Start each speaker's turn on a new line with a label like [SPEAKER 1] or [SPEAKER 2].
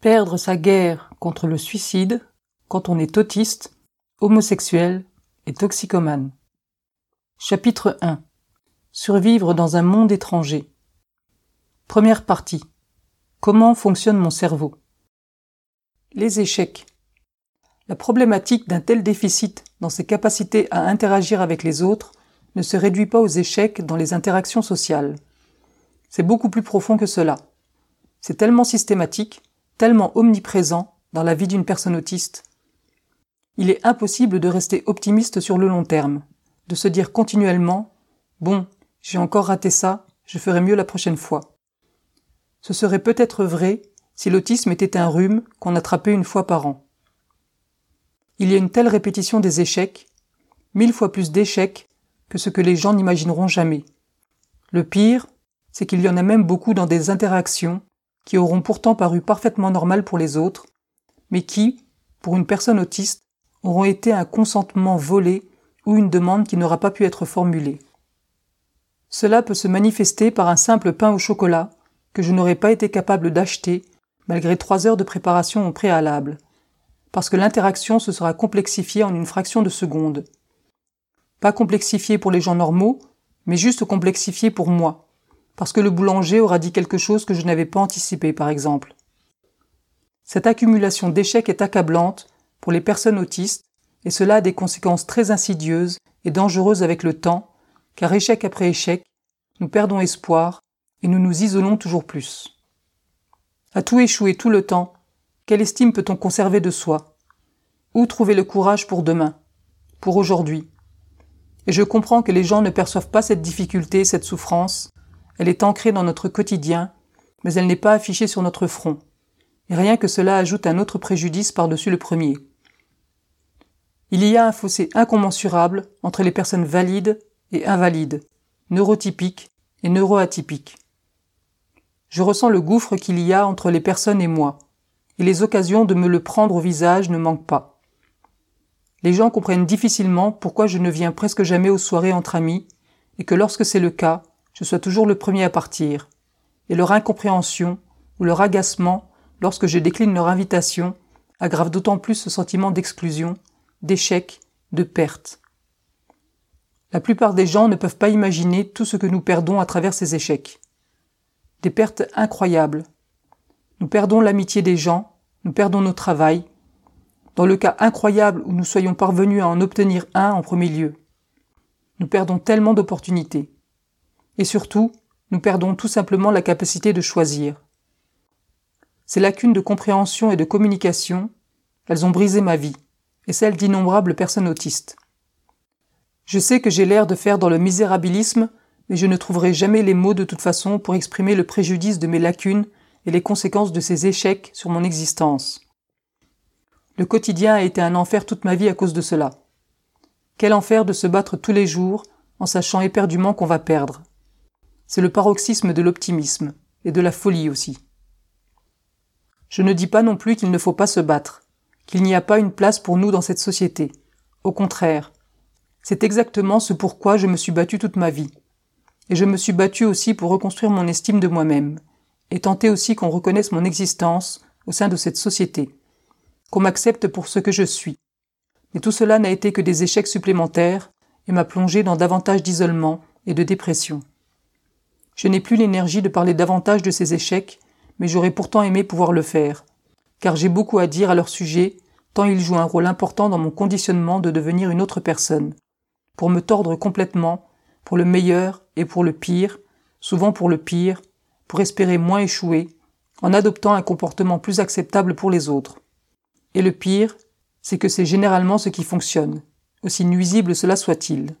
[SPEAKER 1] Perdre sa guerre contre le suicide quand on est autiste, homosexuel et toxicomane. Chapitre 1 Survivre dans un monde étranger. Première partie. Comment fonctionne mon cerveau? Les échecs. La problématique d'un tel déficit dans ses capacités à interagir avec les autres ne se réduit pas aux échecs dans les interactions sociales. C'est beaucoup plus profond que cela. C'est tellement systématique tellement omniprésent dans la vie d'une personne autiste. Il est impossible de rester optimiste sur le long terme, de se dire continuellement Bon, j'ai encore raté ça, je ferai mieux la prochaine fois. Ce serait peut-être vrai si l'autisme était un rhume qu'on attrapait une fois par an. Il y a une telle répétition des échecs, mille fois plus d'échecs que ce que les gens n'imagineront jamais. Le pire, c'est qu'il y en a même beaucoup dans des interactions qui auront pourtant paru parfaitement normales pour les autres, mais qui, pour une personne autiste, auront été un consentement volé ou une demande qui n'aura pas pu être formulée. Cela peut se manifester par un simple pain au chocolat que je n'aurais pas été capable d'acheter malgré trois heures de préparation au préalable, parce que l'interaction se sera complexifiée en une fraction de seconde. Pas complexifiée pour les gens normaux, mais juste complexifiée pour moi, parce que le boulanger aura dit quelque chose que je n'avais pas anticipé, par exemple. Cette accumulation d'échecs est accablante pour les personnes autistes, et cela a des conséquences très insidieuses et dangereuses avec le temps, car échec après échec, nous perdons espoir et nous nous isolons toujours plus. À tout échouer tout le temps, quelle estime peut-on conserver de soi? Où trouver le courage pour demain Pour aujourd'hui? Et je comprends que les gens ne perçoivent pas cette difficulté, cette souffrance, elle est ancrée dans notre quotidien, mais elle n'est pas affichée sur notre front. Et rien que cela ajoute un autre préjudice par-dessus le premier. Il y a un fossé incommensurable entre les personnes valides et invalides, neurotypiques et neuroatypiques. Je ressens le gouffre qu'il y a entre les personnes et moi, et les occasions de me le prendre au visage ne manquent pas. Les gens comprennent difficilement pourquoi je ne viens presque jamais aux soirées entre amis, et que lorsque c'est le cas, je sois toujours le premier à partir, et leur incompréhension ou leur agacement lorsque je décline leur invitation aggrave d'autant plus ce sentiment d'exclusion, d'échec, de perte. La plupart des gens ne peuvent pas imaginer tout ce que nous perdons à travers ces échecs. Des pertes incroyables. Nous perdons l'amitié des gens, nous perdons nos travail. Dans le cas incroyable où nous soyons parvenus à en obtenir un en premier lieu. Nous perdons tellement d'opportunités. Et surtout, nous perdons tout simplement la capacité de choisir. Ces lacunes de compréhension et de communication, elles ont brisé ma vie, et celle d'innombrables personnes autistes. Je sais que j'ai l'air de faire dans le misérabilisme, mais je ne trouverai jamais les mots de toute façon pour exprimer le préjudice de mes lacunes et les conséquences de ces échecs sur mon existence. Le quotidien a été un enfer toute ma vie à cause de cela. Quel enfer de se battre tous les jours en sachant éperdument qu'on va perdre. C'est le paroxysme de l'optimisme, et de la folie aussi. Je ne dis pas non plus qu'il ne faut pas se battre, qu'il n'y a pas une place pour nous dans cette société. Au contraire, c'est exactement ce pourquoi je me suis battu toute ma vie. Et je me suis battu aussi pour reconstruire mon estime de moi-même, et tenter aussi qu'on reconnaisse mon existence au sein de cette société, qu'on m'accepte pour ce que je suis. Mais tout cela n'a été que des échecs supplémentaires et m'a plongé dans davantage d'isolement et de dépression. Je n'ai plus l'énergie de parler davantage de ces échecs, mais j'aurais pourtant aimé pouvoir le faire, car j'ai beaucoup à dire à leur sujet, tant ils jouent un rôle important dans mon conditionnement de devenir une autre personne, pour me tordre complètement, pour le meilleur et pour le pire, souvent pour le pire, pour espérer moins échouer, en adoptant un comportement plus acceptable pour les autres. Et le pire, c'est que c'est généralement ce qui fonctionne, aussi nuisible cela soit-il.